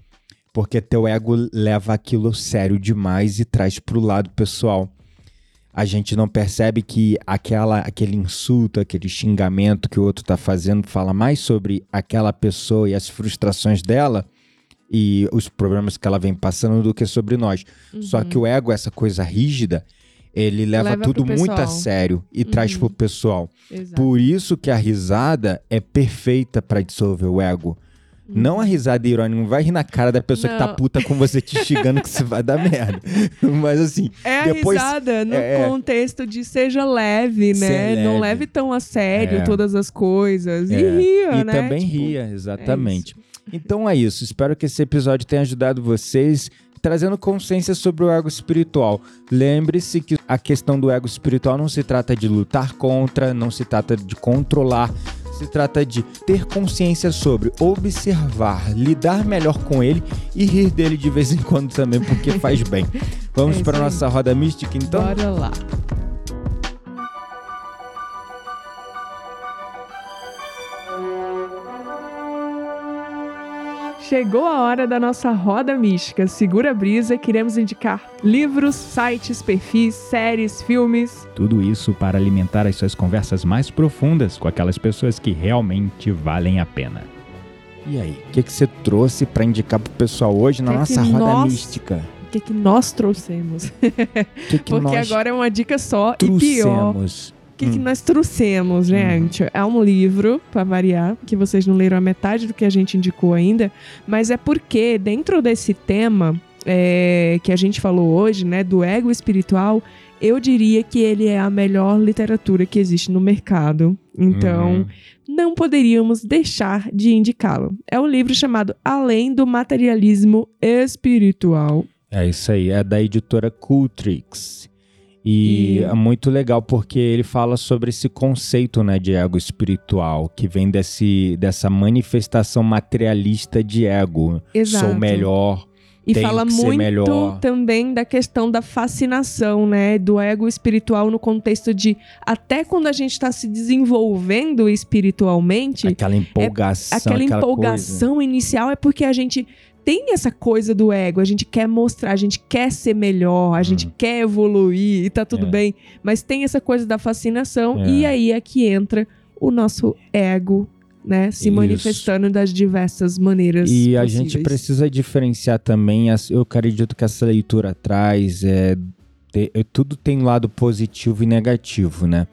Porque teu ego leva aquilo sério demais e traz pro lado pessoal. A gente não percebe que aquela, aquele insulto, aquele xingamento que o outro tá fazendo fala mais sobre aquela pessoa e as frustrações dela e os problemas que ela vem passando do que sobre nós. Só que o ego, essa coisa rígida, ele leva, Uhum. Leva tudo muito a sério e traz pro pessoal. Exato. Por isso que a risada é perfeita pra dissolver o ego. Não a risada irônica, não vai rir na cara da pessoa que tá. Não. puta com você te xingando que você vai dar merda. Mas assim, É a depois risada no é, é. contexto de seja leve, né? Não leve. leve tão a sério É. todas as coisas. É. E ria, E né? também Tipo, ria, exatamente. então é isso. Espero que esse episódio tenha ajudado vocês, trazendo consciência sobre o ego espiritual. Lembre-se que a questão do ego espiritual não se trata de lutar contra, não se trata de controlar. Se trata de ter consciência sobre, observar, lidar melhor com ele e rir dele de vez em quando também, porque faz bem. Vamos É para nossa roda mística então? Bora lá. Chegou a hora da nossa roda mística. Segura a brisa, queremos indicar livros, sites, perfis, séries, filmes. Tudo isso para alimentar as suas conversas mais profundas com aquelas pessoas que realmente valem a pena. E aí, o que, que você trouxe para indicar pro pessoal hoje na Que nossa que roda nós- mística? O que, que nós trouxemos? O que, que Porque nós agora é uma dica só e pior. Que, que Hum. nós trouxemos, gente? É um livro, pra variar, que vocês não leram a metade do que a gente indicou ainda, mas é porque dentro desse tema é, que a gente falou hoje, né, do ego espiritual, eu diria que ele é a melhor literatura que existe no mercado. Então, Uhum. não poderíamos deixar de indicá-lo. É um livro chamado Além do Materialismo Espiritual. É isso aí, é da editora Cultrix. E, E- é muito legal porque ele fala sobre esse conceito né, de ego espiritual, que vem desse, dessa manifestação materialista de ego. Exato. Sou melhor. E fala muito melhor. também da questão da fascinação, né? Do ego espiritual no contexto de até quando a gente está se desenvolvendo espiritualmente, Aquela empolgação. aquela Coisa. empolgação inicial é porque a gente tem essa coisa do ego, a gente quer mostrar, a gente quer ser melhor, a gente quer evoluir e tá tudo Uhum. É. bem, mas tem essa coisa da fascinação É. e aí é que entra o nosso ego, né, se Isso. manifestando das diversas maneiras E a possíveis. gente precisa diferenciar também, as- eu acredito que essa leitura traz, é, te- é, tudo tem um lado positivo e negativo, né?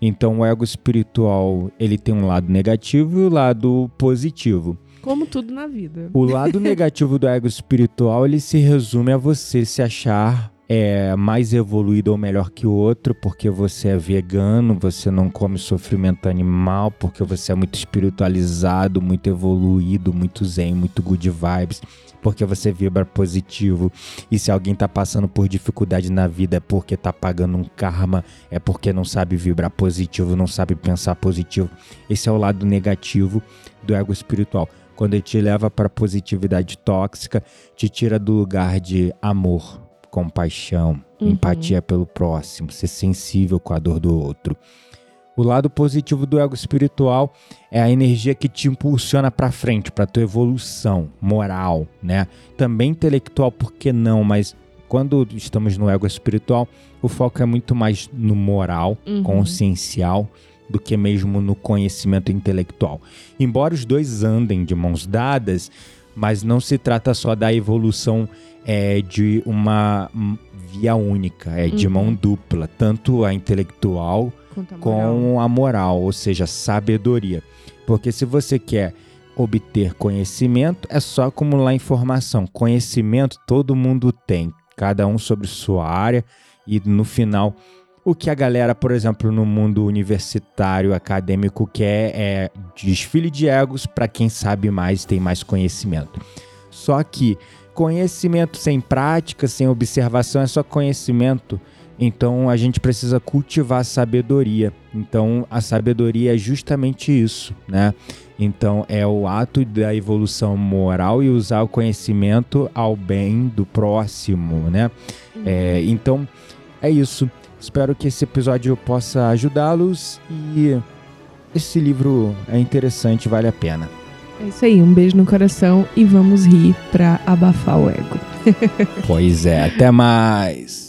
Então o ego espiritual, ele tem um lado negativo e o lado positivo. Como tudo na vida. O lado negativo do ego espiritual, ele se resume a você se achar é, mais evoluído ou melhor que o outro, porque você é vegano, você não come sofrimento animal, porque você é muito espiritualizado, muito evoluído, muito zen, muito good vibes, porque você vibra positivo. E se alguém tá passando por dificuldade na vida é porque tá pagando um karma, é porque não sabe vibrar positivo, não sabe pensar positivo. Esse é o lado negativo do ego espiritual quando ele te leva para positividade tóxica, te tira do lugar de amor, compaixão, Uhum. empatia pelo próximo, ser sensível com a dor do outro. O lado positivo do ego espiritual é a energia que te impulsiona para frente, para tua evolução moral, né? Também intelectual, por que não? Mas quando estamos no ego espiritual, o foco é muito mais no moral, Uhum. consciencial, do que mesmo no conhecimento intelectual. Embora os dois andem de mãos dadas, mas não se trata só da evolução é, de uma via única, é de Uhum. mão dupla, tanto a intelectual Quanto a com a moral, ou seja, sabedoria. Porque se você quer obter conhecimento, é só acumular informação. Conhecimento todo mundo tem, cada um sobre sua área, e no final, o que a galera, por exemplo, no mundo universitário, acadêmico, quer é desfile de egos para quem sabe mais tem mais conhecimento. Só que conhecimento sem prática, sem observação, é só conhecimento. Então a gente precisa cultivar sabedoria. Então a sabedoria é justamente isso, né? Então é o ato da evolução moral e usar o conhecimento ao bem do próximo, né? É, então é isso. Espero que esse episódio possa ajudá-los e esse livro é interessante, vale a pena. É isso aí, um beijo no coração e vamos rir pra abafar o ego. Pois é, até mais.